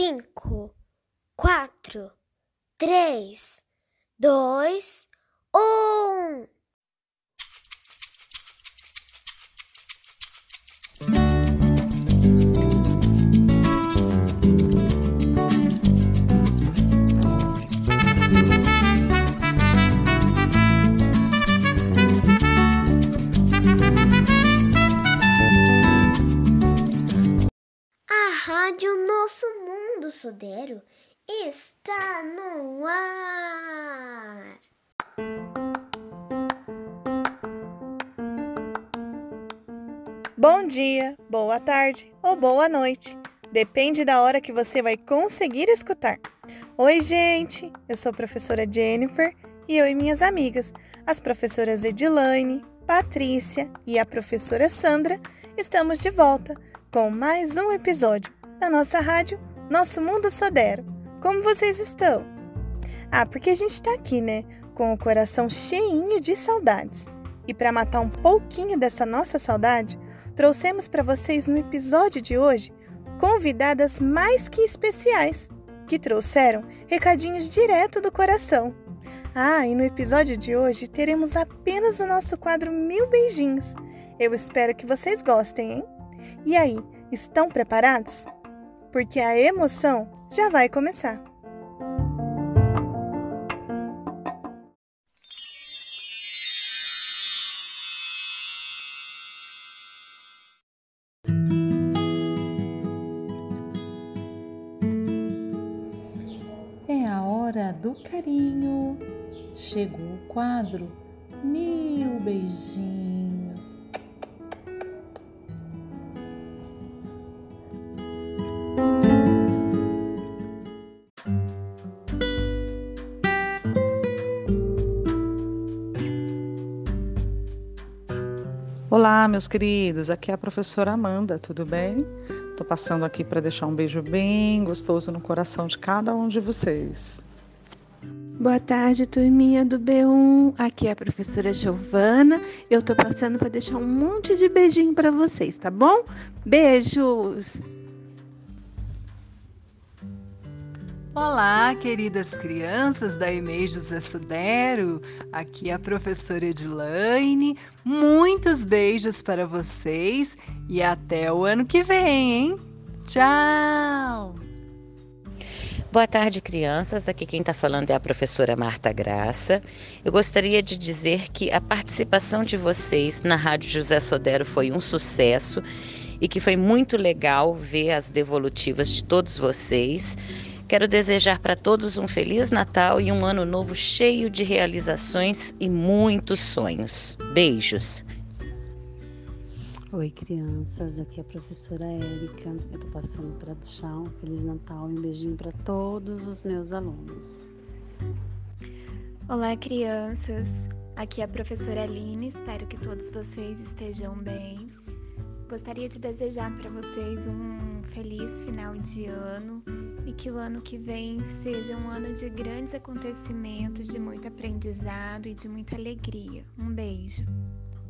cinco, quatro, três, dois, um. A Rádio Nosso Mundo Sudero está no ar. Bom dia, boa tarde ou boa noite. Depende da hora que você vai conseguir escutar. Oi, gente! Eu sou a professora Jennifer e eu e minhas amigas, as professoras Edilaine, Patrícia e a professora Sandra, estamos de volta com mais um episódio da nossa rádio Nosso Mundo Sodero. Como vocês estão? Ah, porque a gente está aqui, né? Com o coração cheinho de saudades. E para matar um pouquinho dessa nossa saudade, trouxemos para vocês no episódio de hoje convidadas mais que especiais, que trouxeram recadinhos direto do coração. Ah, e no episódio de hoje teremos apenas o nosso quadro Mil Beijinhos. Eu espero que vocês gostem, hein? E aí, estão preparados? Porque a emoção já vai começar. É a hora do carinho. Chegou o quadro Mil Beijinhos. Olá, meus queridos. Aqui é a professora Amanda, tudo bem? Tô passando aqui para deixar um beijo bem gostoso no coração de cada um de vocês. Boa tarde, turminha do B1. Aqui é a professora Giovana. Eu tô passando para deixar um monte de beijinho para vocês, tá bom? Beijos. Olá, queridas crianças da EMEI José Sudero. Aqui é a professora Edilaine. Muitos beijos para vocês e até o ano que vem, hein? Tchau! Boa tarde, crianças. Aqui quem está falando é a professora Marta Graça. Eu gostaria de dizer que a participação de vocês na Rádio José Sodero foi um sucesso e que foi muito legal ver as devolutivas de todos vocês. Quero desejar para todos um Feliz Natal e um ano novo cheio de realizações e muitos sonhos. Beijos! Oi, crianças. Aqui é a professora Érica. Eu tô passando para deixar um Feliz Natal e um beijinho para todos os meus alunos. Olá, crianças. Aqui é a professora Aline. Espero que todos vocês estejam bem. Gostaria de desejar para vocês um feliz final de ano e que o ano que vem seja um ano de grandes acontecimentos, de muito aprendizado e de muita alegria. Um beijo.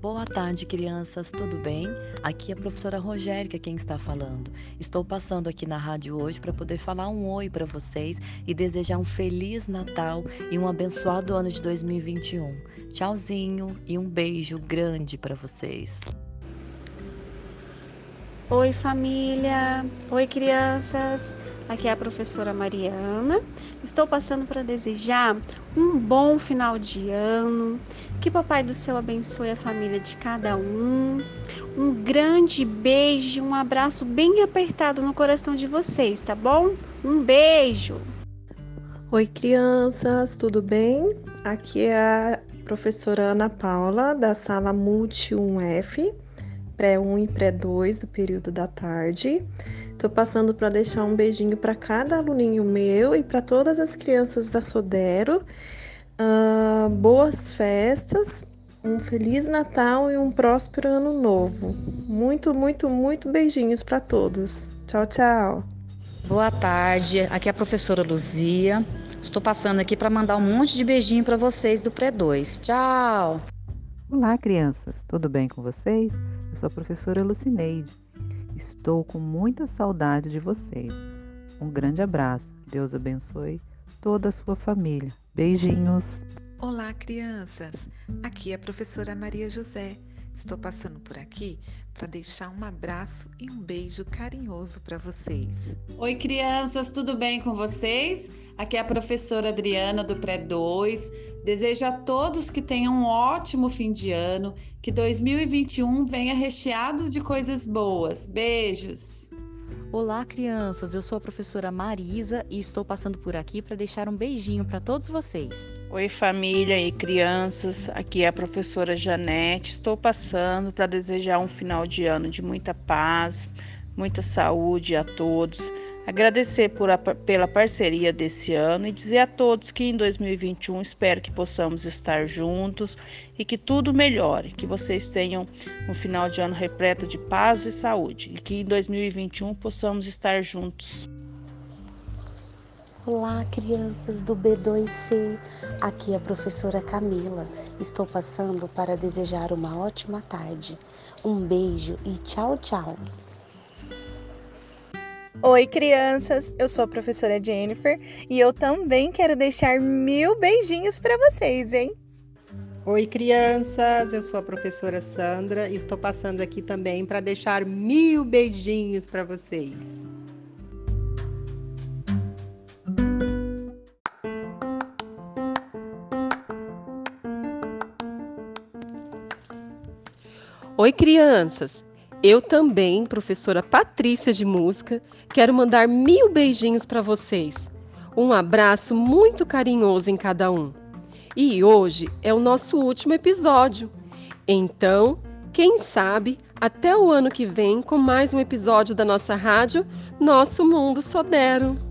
Boa tarde, crianças, tudo bem? Aqui é a professora Rogérica quem está falando. Estou passando aqui na rádio hoje para poder falar um oi para vocês e desejar um feliz Natal e um abençoado ano de 2021. Tchauzinho e um beijo grande para vocês. Oi, família! Oi, crianças! Aqui é a professora Mariana. Estou passando para desejar um bom final de ano, que Papai do Céu abençoe a família de cada um. Um grande beijo, um abraço bem apertado no coração de vocês, tá bom? Um beijo! Oi, crianças, tudo bem? Aqui é a professora Ana Paula, da sala Multi 1F pré-1 e pré-2 do período da tarde. Estou passando para deixar um beijinho para cada aluninho meu e para todas as crianças da Sodero. Uh, boas festas, um feliz Natal e um próspero ano novo. Muito, muito, muito beijinhos para todos. Tchau, tchau. Boa tarde, aqui é a professora Luzia. Estou passando aqui para mandar um monte de beijinho para vocês do pré-2. Tchau! Olá, crianças, tudo bem com vocês? Sou a professora Lucineide. Estou com muita saudade de vocês. Um grande abraço. Deus abençoe toda a sua família. Beijinhos. Olá, crianças. Aqui é a professora Maria José. Estou passando por aqui para deixar um abraço e um beijo carinhoso para vocês. Oi, crianças, tudo bem com vocês? Aqui é a professora Adriana do Pré 2. Desejo a todos que tenham um ótimo fim de ano, que 2021 venha recheado de coisas boas. Beijos! Olá, crianças. Eu sou a professora Marisa e estou passando por aqui para deixar um beijinho para todos vocês. Oi, família e crianças. Aqui é a professora Janete. Estou passando para desejar um final de ano de muita paz, muita saúde a todos. Agradecer por a, pela parceria desse ano e dizer a todos que em 2021 espero que possamos estar juntos e que tudo melhore, que vocês tenham um final de ano repleto de paz e saúde e que em 2021 possamos estar juntos. Olá, crianças do B2C. Aqui é a professora Camila. Estou passando para desejar uma ótima tarde. Um beijo e tchau, tchau. Oi, crianças! Eu sou a professora Jennifer e eu também quero deixar mil beijinhos para vocês, hein? Oi, crianças! Eu sou a professora Sandra e estou passando aqui também para deixar mil beijinhos para vocês. Oi, crianças! Eu também, professora Patrícia de Música, quero mandar mil beijinhos para vocês. Um abraço muito carinhoso em cada um. E hoje é o nosso último episódio. Então, quem sabe, até o ano que vem com mais um episódio da nossa rádio Nosso Mundo Sodero.